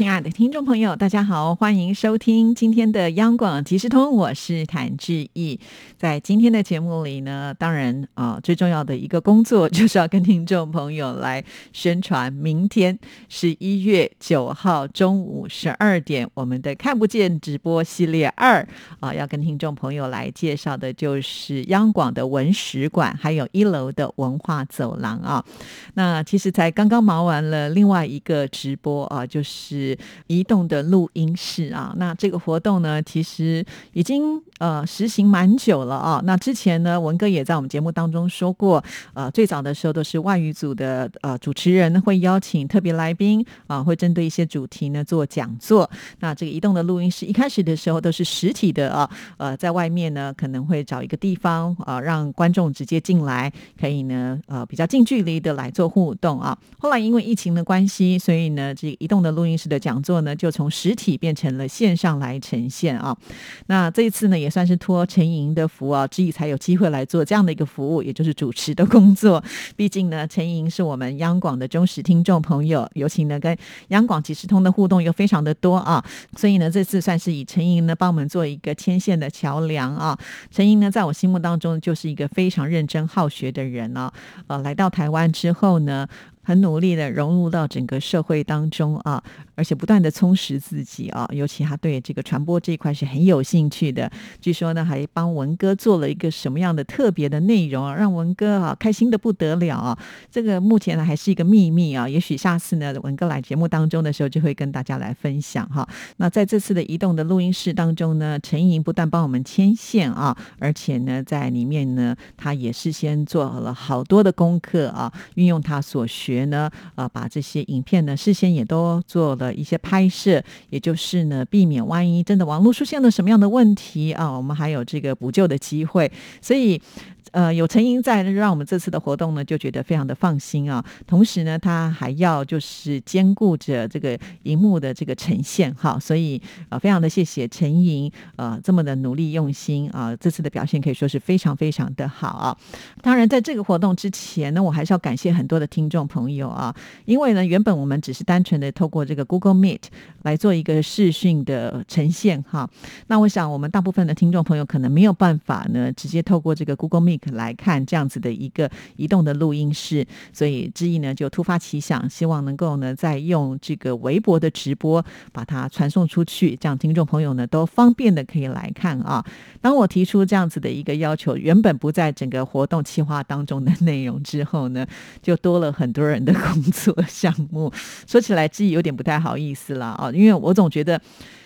亲爱的听众朋友，大家好，欢迎收听今天的央广即时通，我是谭志毅。在今天的节目里呢，当然啊，最重要的一个工作就是要跟听众朋友来宣传，明天十一月九号中午十二点，我们的看不见直播系列二啊，要跟听众朋友来介绍的就是央广的文史馆，还有一楼的文化走廊啊。那其实才刚刚忙完了另外一个直播啊，就是移动的录音室啊。那这个活动呢，其实已经呃实行蛮久了啊。那之前呢，文哥也在我们节目当中说过，呃，最早的时候都是外语组的呃主持人会邀请特别来宾啊，会针对一些主题呢做讲座。那这个移动的录音室一开始的时候都是实体的啊，呃，在外面呢可能会找一个地方啊，让观众直接进来，可以呢呃比较近距离的来做互动啊。后来因为疫情的关系，所以呢这个移动的录音室的讲座呢就从实体变成了线上来呈现啊。那这一次呢也算是托陈莹的福啊，之意才有机会来做这样的一个服务，也就是主持的工作。毕竟呢，陈莹是我们央广的忠实听众朋友，尤其呢跟央广即时通的互动又非常的多啊，所以呢这次算是以陈莹呢帮我们做一个牵线的桥梁啊。陈莹呢在我心目当中就是一个非常认真好学的人啊，呃，来到台湾之后呢。很努力的融入到整个社会当中啊，而且不断的充实自己啊，尤其他对这个传播这一块是很有兴趣的。据说呢，还帮文哥做了一个什么样的特别的内容啊，让文哥啊开心的不得了啊。这个目前呢还是一个秘密啊，也许下次呢文哥来节目当中的时候就会跟大家来分享哈。那在这次的移动的录音室当中呢，陈莹不但帮我们牵线啊，而且呢在里面呢，他也事先做了好多的功课啊，运用他所学。呢，呃，把这些影片呢，事先也都做了一些拍摄，也就是呢，避免万一真的网络出现了什么样的问题啊，我们还有这个补救的机会，所以。呃，有陈莹在，让我们这次的活动呢就觉得非常的放心啊。同时呢，他还要就是兼顾着这个荧幕的这个呈现哈，所以呃，非常的谢谢陈莹呃这么的努力用心啊，这次的表现可以说是非常非常的好啊。当然，在这个活动之前呢，我还是要感谢很多的听众朋友啊，因为呢，原本我们只是单纯的透过这个 Google Meet 来做一个视讯的呈现哈。那我想，我们大部分的听众朋友可能没有办法呢，直接透过这个 Google。来看这样子的一个移动的录音室，所以志毅呢就突发奇想，希望能够呢再用这个微博的直播把它传送出去，这样听众朋友呢都方便的可以来看啊。当我提出这样子的一个要求，原本不在整个活动计划当中的内容之后呢，就多了很多人的工作项目。说起来，志毅有点不太好意思了啊，因为我总觉得。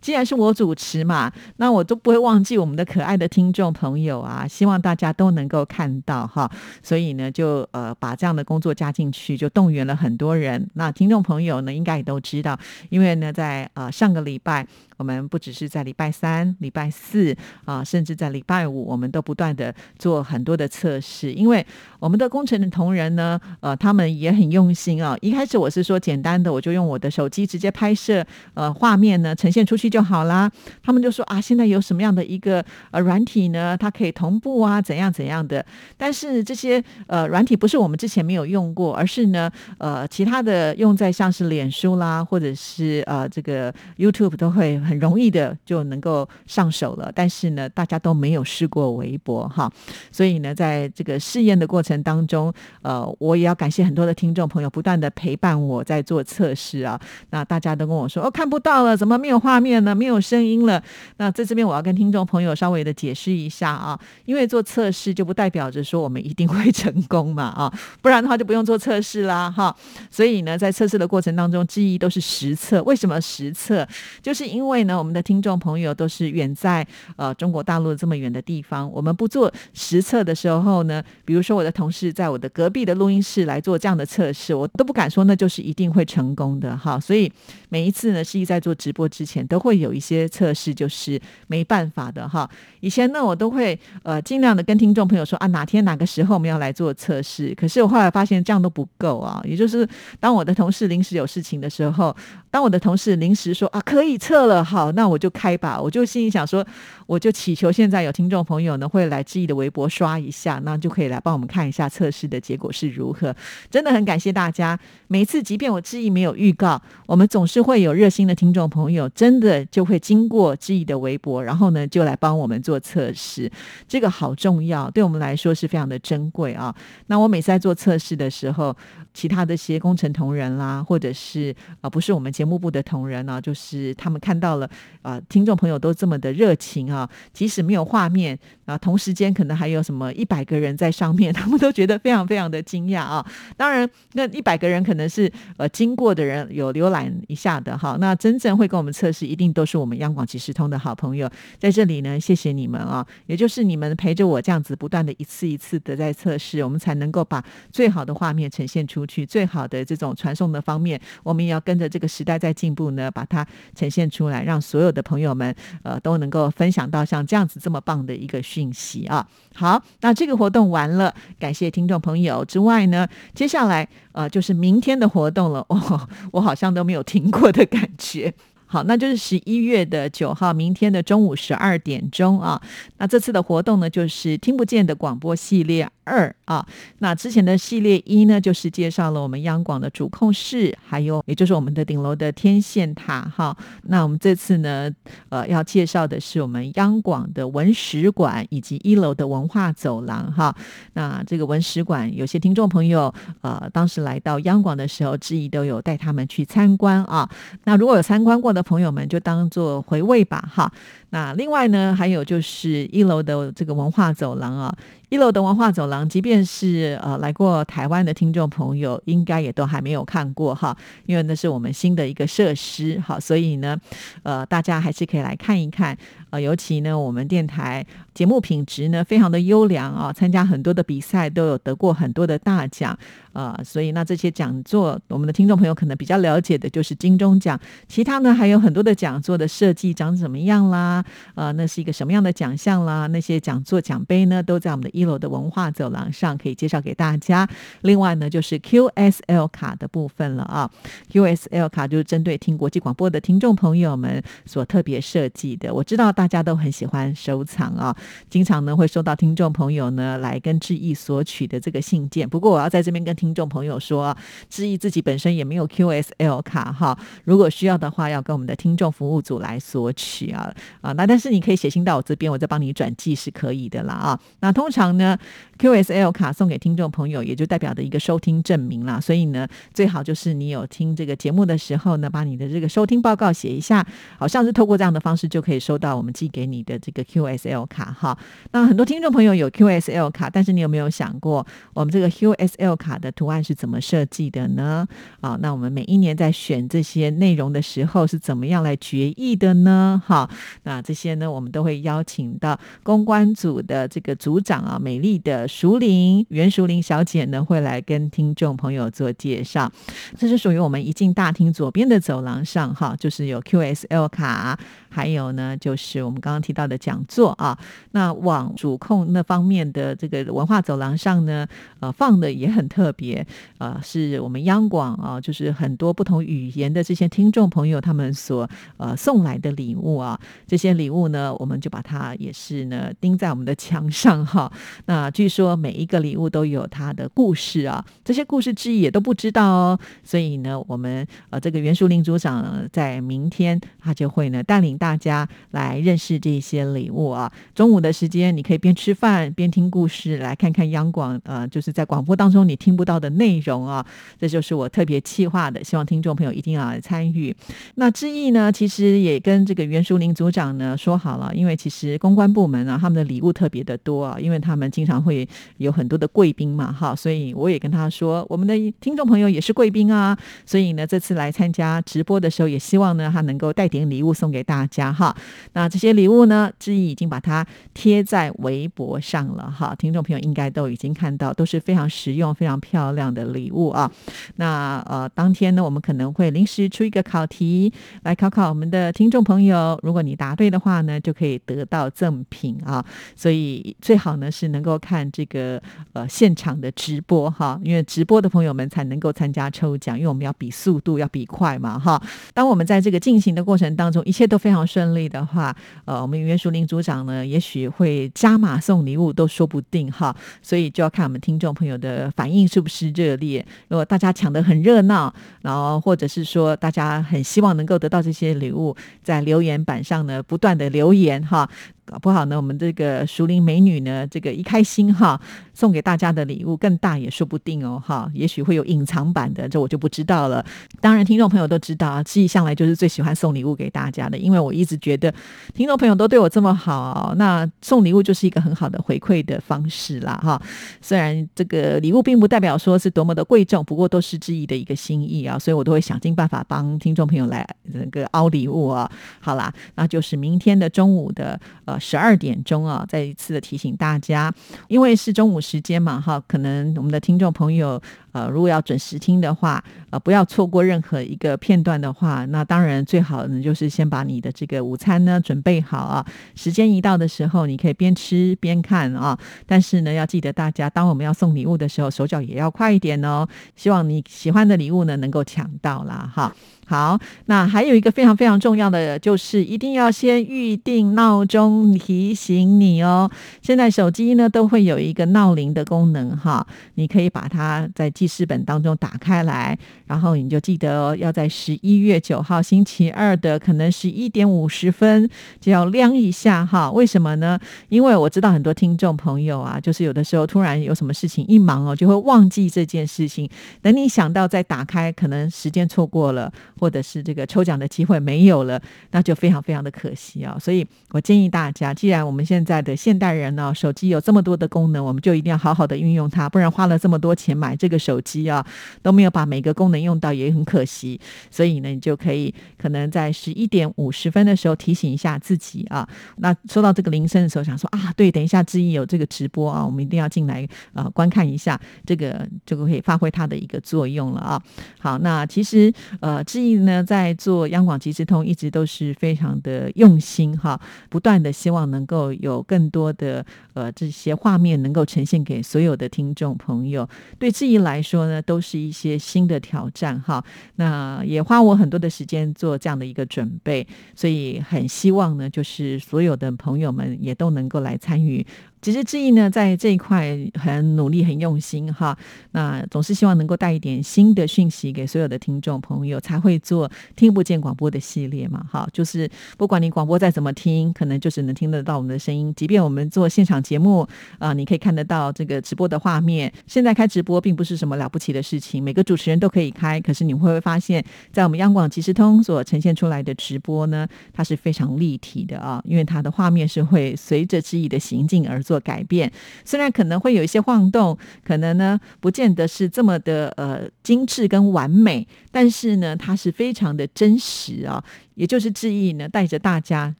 既然是我主持嘛，那我都不会忘记我们的可爱的听众朋友啊！希望大家都能够看到哈，所以呢，就呃把这样的工作加进去，就动员了很多人。那听众朋友呢，应该也都知道，因为呢，在呃上个礼拜。我们不只是在礼拜三、礼拜四啊，甚至在礼拜五，我们都不断的做很多的测试。因为我们的工程的同仁呢，呃，他们也很用心啊。一开始我是说简单的，我就用我的手机直接拍摄，呃，画面呢呈现出去就好啦。他们就说啊，现在有什么样的一个呃软体呢？它可以同步啊，怎样怎样的。但是这些呃软体不是我们之前没有用过，而是呢，呃，其他的用在像是脸书啦，或者是呃这个 YouTube 都会。很容易的就能够上手了，但是呢，大家都没有试过微博哈，所以呢，在这个试验的过程当中，呃，我也要感谢很多的听众朋友不断的陪伴我在做测试啊。那大家都跟我说哦，看不到了，怎么没有画面呢？没有声音了？那在这边我要跟听众朋友稍微的解释一下啊，因为做测试就不代表着说我们一定会成功嘛 啊，不然的话就不用做测试啦哈。所以呢，在测试的过程当中，记忆都是实测。为什么实测？就是因为。呢，我们的听众朋友都是远在呃中国大陆这么远的地方，我们不做实测的时候呢，比如说我的同事在我的隔壁的录音室来做这样的测试，我都不敢说那就是一定会成功的哈。所以每一次呢，是一在做直播之前，都会。会有一些测试就是没办法的哈。以前呢，我都会呃尽量的跟听众朋友说啊，哪天哪个时候我们要来做测试。可是我后来发现这样都不够啊，也就是当我的同事临时有事情的时候，当我的同事临时说啊可以测了，好，那我就开吧。我就心里想说，我就祈求现在有听众朋友呢会来志毅的微博刷一下，那就可以来帮我们看一下测试的结果是如何。真的很感谢大家，每次即便我志毅没有预告，我们总是会有热心的听众朋友，真的就会经过志毅的微博，然后呢就来帮我们做测试。这个好重要，对我们来说是非常的珍贵啊。那我每次在做测试的时候，其他的一些工程同仁啦，或者是啊不是我们节目部的同仁呢，就是他们看到了啊，听众朋友都这么的热情啊，即使没有画面啊，同时间可能还有什么一百个人在上面，他们都觉得非常非常的惊讶啊。当然，那一百个人可能是呃经过的人有浏览一下的哈，那真正会跟我们测试，一定都是我们央广即时通的好朋友。在这里呢，谢谢你们啊，也就是你们陪着我这样子不断的一次一次的在测试，我们才能够把最好的画面呈现出去，最好的这种传送的方面，我们也要跟着这个时代在进步呢，把它呈现出来，让所有的朋友们呃都能够分享到像这样子这么棒的一个讯息啊。好，那这个活动完了，感谢听众朋友之外呢，接下来呃就是明天的活动了 哦，我好像都没有听过的感觉。好，那就是十一月的九号，明天的中午十二点钟啊。那这次的活动呢，就是听不见的广播系列。二啊，那之前的系列一呢，就是介绍了我们央广的主控室，还有也就是我们的顶楼的天线塔哈。那我们这次呢，呃，要介绍的是我们央广的文史馆以及一楼的文化走廊哈。那这个文史馆，有些听众朋友呃，当时来到央广的时候，志毅都有带他们去参观啊。那如果有参观过的朋友们，就当做回味吧哈。那另外呢，还有就是一楼的这个文化走廊啊。一楼的文化走廊，即便是呃来过台湾的听众朋友，应该也都还没有看过哈，因为那是我们新的一个设施，哈，所以呢，呃，大家还是可以来看一看。呃，尤其呢，我们电台节目品质呢非常的优良啊，参加很多的比赛都有得过很多的大奖啊，所以那这些讲座，我们的听众朋友可能比较了解的就是金钟奖，其他呢还有很多的讲座的设计长怎么样啦，呃，那是一个什么样的奖项啦，那些讲座奖杯呢都在我们的一楼的文化走廊上可以介绍给大家。另外呢，就是 QSL 卡的部分了啊，QSL 卡就是针对听国际广播的听众朋友们所特别设计的，我知道。大家都很喜欢收藏啊，经常呢会收到听众朋友呢来跟志毅索取的这个信件。不过我要在这边跟听众朋友说，志毅自己本身也没有 QSL 卡哈，如果需要的话，要跟我们的听众服务组来索取啊啊。那但是你可以写信到我这边，我再帮你转寄是可以的啦啊。那通常呢，QSL 卡送给听众朋友，也就代表的一个收听证明啦。所以呢，最好就是你有听这个节目的时候呢，把你的这个收听报告写一下，好像是透过这样的方式就可以收到我们。寄给你的这个 QSL 卡哈，那很多听众朋友有 QSL 卡，但是你有没有想过，我们这个 QSL 卡的图案是怎么设计的呢？啊，那我们每一年在选这些内容的时候是怎么样来决议的呢？哈，那这些呢，我们都会邀请到公关组的这个组长啊，美丽的熟玲袁淑玲小姐呢，会来跟听众朋友做介绍。这是属于我们一进大厅左边的走廊上哈，就是有 QSL 卡。还有呢，就是我们刚刚提到的讲座啊，那往主控那方面的这个文化走廊上呢，呃，放的也很特别，呃，是我们央广啊，就是很多不同语言的这些听众朋友他们所呃送来的礼物啊，这些礼物呢，我们就把它也是呢钉在我们的墙上哈。那据说每一个礼物都有它的故事啊，这些故事之一也都不知道哦，所以呢，我们呃这个袁淑玲组长在明天他就会呢带领。大大家来认识这些礼物啊！中午的时间，你可以边吃饭边听故事，来看看央广呃，就是在广播当中你听不到的内容啊！这就是我特别计划的，希望听众朋友一定要来参与。那志毅呢，其实也跟这个袁淑玲组长呢说好了，因为其实公关部门啊，他们的礼物特别的多啊，因为他们经常会有很多的贵宾嘛，哈，所以我也跟他说，我们的听众朋友也是贵宾啊，所以呢，这次来参加直播的时候，也希望呢他能够带点礼物送给大家。家哈。那这些礼物呢，志毅已经把它贴在微博上了哈，听众朋友应该都已经看到，都是非常实用、非常漂亮的礼物啊。那呃，当天呢，我们可能会临时出一个考题来考考我们的听众朋友，如果你答对的话呢，就可以得到赠品啊。所以最好呢是能够看这个呃现场的直播哈，因为直播的朋友们才能够参加抽奖，因为我们要比速度，要比快嘛哈。当我们在这个进行的过程当中，一切都非常顺利的话，呃，我们袁淑玲组长呢，也许会加码送礼物都说不定哈。所以就要看我们听众朋友的反应是不是热烈。如果大家抢得很热闹，然后或者是说大家很希望能够得到这些礼物，在留言板上呢不断的留言哈。搞不好呢，我们这个熟龄美女呢，这个一开心哈，送给大家的礼物更大也说不定哦哈，也许会有隐藏版的，这我就不知道了。当然，听众朋友都知道啊，志毅向来就是最喜欢送礼物给大家的，因为我一直觉得听众朋友都对我这么好，那送礼物就是一个很好的回馈的方式啦哈。虽然这个礼物并不代表说是多么的贵重，不过都是志毅的一个心意啊，所以我都会想尽办法帮听众朋友来那个凹礼物啊。好啦，那就是明天的中午的呃。十二点钟啊，再一次的提醒大家，因为是中午时间嘛，哈，可能我们的听众朋友，呃，如果要准时听的话，呃，不要错过任何一个片段的话，那当然最好呢，就是先把你的这个午餐呢准备好啊，时间一到的时候，你可以边吃边看啊，但是呢，要记得大家，当我们要送礼物的时候，手脚也要快一点哦，希望你喜欢的礼物呢能够抢到啦，哈。好，那还有一个非常非常重要的，就是一定要先预定闹钟提醒你哦。现在手机呢都会有一个闹铃的功能哈，你可以把它在记事本当中打开来，然后你就记得哦，要在十一月九号星期二的可能十一点五十分就要亮一下哈。为什么呢？因为我知道很多听众朋友啊，就是有的时候突然有什么事情一忙哦，就会忘记这件事情。等你想到再打开，可能时间错过了。或者是这个抽奖的机会没有了，那就非常非常的可惜啊！所以我建议大家，既然我们现在的现代人呢，手机有这么多的功能，我们就一定要好好的运用它，不然花了这么多钱买这个手机啊，都没有把每个功能用到，也很可惜。所以呢，你就可以可能在十一点五十分的时候提醒一下自己啊。那收到这个铃声的时候，想说啊，对，等一下志毅有这个直播啊，我们一定要进来啊观看一下，这个就可以发挥它的一个作用了啊。好，那其实呃志毅。呢，在做央广即时通一直都是非常的用心哈，不断的希望能够有更多的呃这些画面能够呈现给所有的听众朋友。对志毅来来说呢，都是一些新的挑战哈。那也花我很多的时间做这样的一个准备，所以很希望呢，就是所有的朋友们也都能够来参与。其实志毅呢，在这一块很努力、很用心哈。那总是希望能够带一点新的讯息给所有的听众朋友，才会做听不见广播的系列嘛。哈，就是不管你广播再怎么听，可能就只能听得到我们的声音。即便我们做现场节目啊，你可以看得到这个直播的画面。现在开直播并不是什么了不起的事情，每个主持人都可以开。可是你会不会发现，在我们央广即时通所呈现出来的直播呢，它是非常立体的啊，因为它的画面是会随着志毅的行进而。做改变，虽然可能会有一些晃动，可能呢不见得是这么的呃精致跟完美，但是呢，它是非常的真实啊。也就是志毅呢，带着大家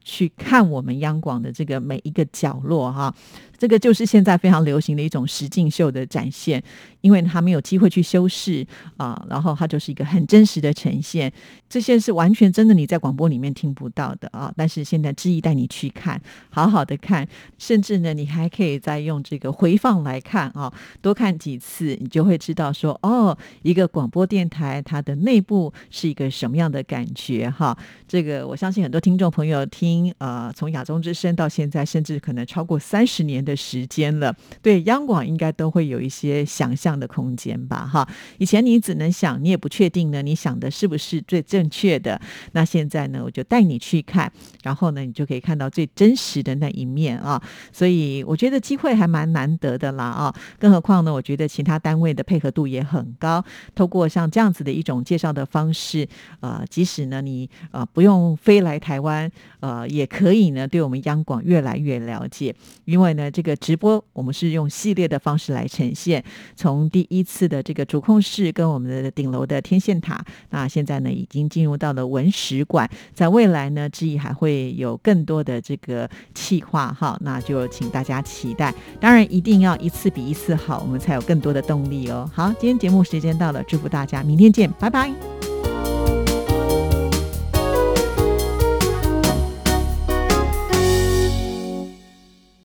去看我们央广的这个每一个角落哈，这个就是现在非常流行的一种实境秀的展现，因为他没有机会去修饰啊，然后它就是一个很真实的呈现，这些是完全真的你在广播里面听不到的啊，但是现在志毅带你去看，好好的看，甚至呢，你还可以再用这个回放来看啊，多看几次，你就会知道说，哦，一个广播电台它的内部是一个什么样的感觉哈。这个我相信很多听众朋友听呃，从亚中之声到现在，甚至可能超过三十年的时间了，对央广应该都会有一些想象的空间吧？哈，以前你只能想，你也不确定呢，你想的是不是最正确的？那现在呢，我就带你去看，然后呢，你就可以看到最真实的那一面啊！所以我觉得机会还蛮难得的啦啊！更何况呢，我觉得其他单位的配合度也很高，透过像这样子的一种介绍的方式，呃，即使呢你呃不。不用飞来台湾，呃，也可以呢，对我们央广越来越了解。因为呢，这个直播我们是用系列的方式来呈现，从第一次的这个主控室跟我们的顶楼的天线塔，那现在呢已经进入到了文史馆，在未来呢，志毅还会有更多的这个企划哈，那就请大家期待。当然，一定要一次比一次好，我们才有更多的动力哦。好，今天节目时间到了，祝福大家，明天见，拜拜。